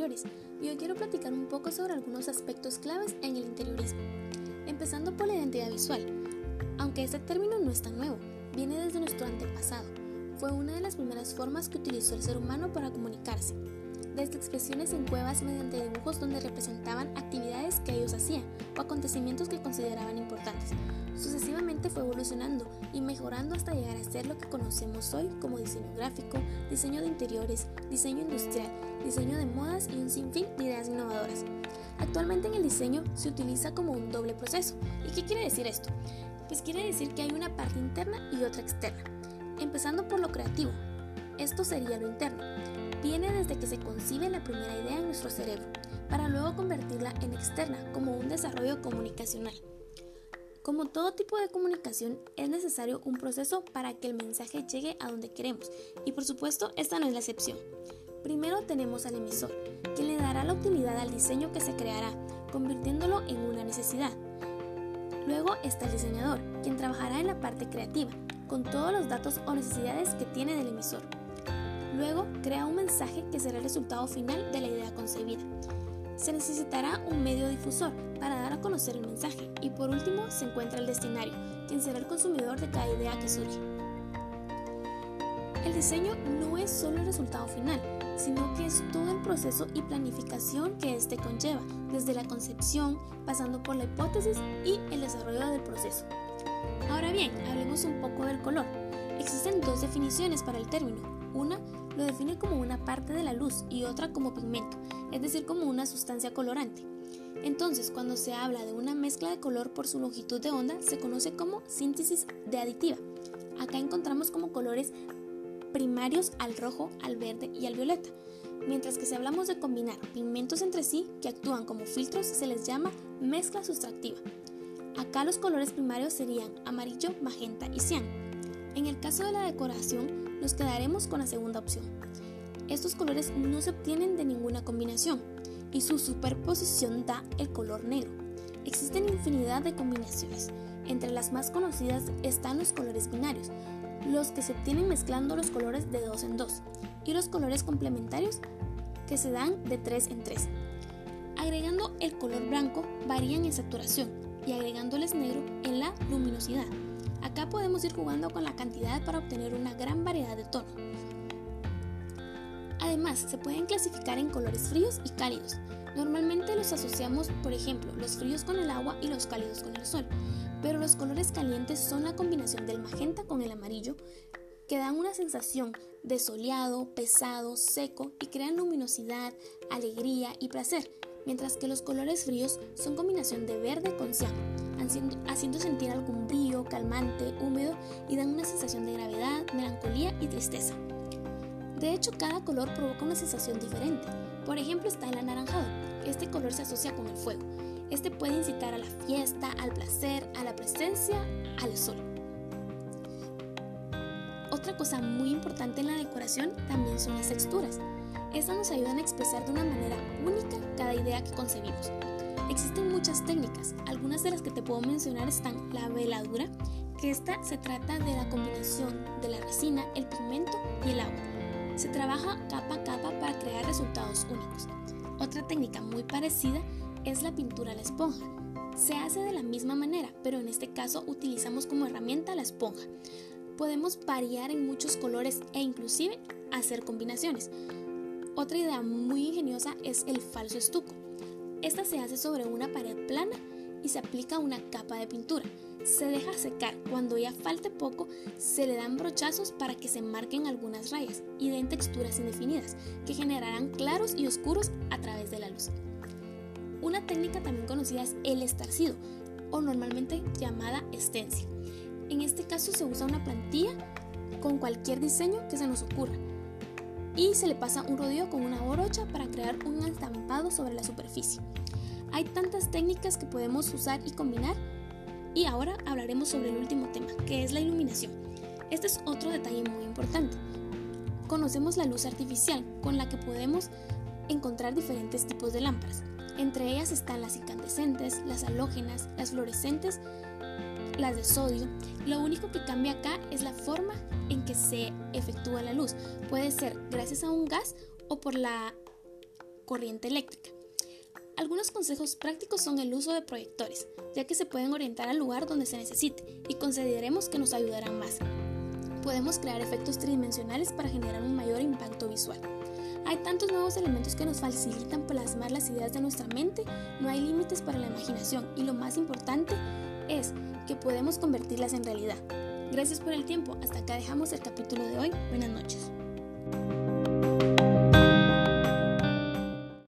interiores y hoy quiero platicar un poco sobre algunos aspectos claves en el interiorismo. Empezando por la identidad visual. Aunque este término no es tan nuevo, viene desde nuestro antepasado. Fue una de las primeras formas que utilizó el ser humano para comunicarse desde expresiones en cuevas mediante dibujos donde representaban actividades que ellos hacían o acontecimientos que consideraban importantes. Sucesivamente fue evolucionando y mejorando hasta llegar a ser lo que conocemos hoy como diseño gráfico, diseño de interiores, diseño industrial, diseño de modas y un sinfín de ideas innovadoras. Actualmente en el diseño se utiliza como un doble proceso. ¿Y qué quiere decir esto? Pues quiere decir que hay una parte interna y otra externa. Empezando por lo creativo. Esto sería lo interno viene desde que se concibe la primera idea en nuestro cerebro, para luego convertirla en externa como un desarrollo comunicacional. Como todo tipo de comunicación, es necesario un proceso para que el mensaje llegue a donde queremos, y por supuesto, esta no es la excepción. Primero tenemos al emisor, quien le dará la utilidad al diseño que se creará, convirtiéndolo en una necesidad. Luego está el diseñador, quien trabajará en la parte creativa, con todos los datos o necesidades que tiene del emisor. Luego, crea un mensaje que será el resultado final de la idea concebida. Se necesitará un medio difusor para dar a conocer el mensaje y por último se encuentra el destinario, quien será el consumidor de cada idea que surge. El diseño no es solo el resultado final, sino que es todo el proceso y planificación que éste conlleva, desde la concepción, pasando por la hipótesis y el desarrollo del proceso. Ahora bien, hablemos un poco del color. Existen dos definiciones para el término. Una lo define como una parte de la luz y otra como pigmento, es decir, como una sustancia colorante. Entonces, cuando se habla de una mezcla de color por su longitud de onda, se conoce como síntesis de aditiva. Acá encontramos como colores primarios al rojo, al verde y al violeta. Mientras que si hablamos de combinar pigmentos entre sí que actúan como filtros, se les llama mezcla sustractiva. Acá los colores primarios serían amarillo, magenta y cian. En el caso de la decoración, nos quedaremos con la segunda opción. Estos colores no se obtienen de ninguna combinación y su superposición da el color negro. Existen infinidad de combinaciones. Entre las más conocidas están los colores binarios, los que se obtienen mezclando los colores de dos en dos, y los colores complementarios que se dan de tres en tres. Agregando el color blanco varían en saturación y agregándoles negro en la luminosidad. Acá podemos ir jugando con la cantidad para obtener una gran variedad de tonos. Además, se pueden clasificar en colores fríos y cálidos. Normalmente los asociamos, por ejemplo, los fríos con el agua y los cálidos con el sol, pero los colores calientes son la combinación del magenta con el amarillo que dan una sensación de soleado, pesado, seco y crean luminosidad, alegría y placer, mientras que los colores fríos son combinación de verde con haciendo sentir algún brillo, calmante, húmedo y dan una sensación de gravedad, melancolía y tristeza. De hecho, cada color provoca una sensación diferente. Por ejemplo, está el anaranjado. Este color se asocia con el fuego. Este puede incitar a la fiesta, al placer, a la presencia, al sol. Otra cosa muy importante en la decoración también son las texturas. Estas nos ayudan a expresar de una manera única cada idea que concebimos. Existen muchas técnicas, algunas de las que te puedo mencionar están la veladura, que esta se trata de la combinación de la resina, el pigmento y el agua. Se trabaja capa a capa para crear resultados únicos. Otra técnica muy parecida es la pintura a la esponja. Se hace de la misma manera, pero en este caso utilizamos como herramienta la esponja. Podemos variar en muchos colores e inclusive hacer combinaciones. Otra idea muy ingeniosa es el falso estuco. Esta se hace sobre una pared plana y se aplica una capa de pintura. Se deja secar. Cuando ya falte poco, se le dan brochazos para que se marquen algunas rayas y den texturas indefinidas que generarán claros y oscuros a través de la luz. Una técnica también conocida es el estarcido o normalmente llamada estencia. En este caso se usa una plantilla con cualquier diseño que se nos ocurra y se le pasa un rodillo con una brocha para crear un estampado sobre la superficie. Hay tantas técnicas que podemos usar y combinar y ahora hablaremos sobre el último tema, que es la iluminación. Este es otro detalle muy importante. Conocemos la luz artificial, con la que podemos encontrar diferentes tipos de lámparas. Entre ellas están las incandescentes, las halógenas, las fluorescentes, las de sodio. Lo único que cambia acá es la forma en que se efectúa la luz. Puede ser gracias a un gas o por la corriente eléctrica. Algunos consejos prácticos son el uso de proyectores, ya que se pueden orientar al lugar donde se necesite y consideremos que nos ayudarán más. Podemos crear efectos tridimensionales para generar un mayor impacto visual. Hay tantos nuevos elementos que nos facilitan plasmar las ideas de nuestra mente, no hay límites para la imaginación y lo más importante es que podemos convertirlas en realidad. Gracias por el tiempo. Hasta acá dejamos el capítulo de hoy. Buenas noches.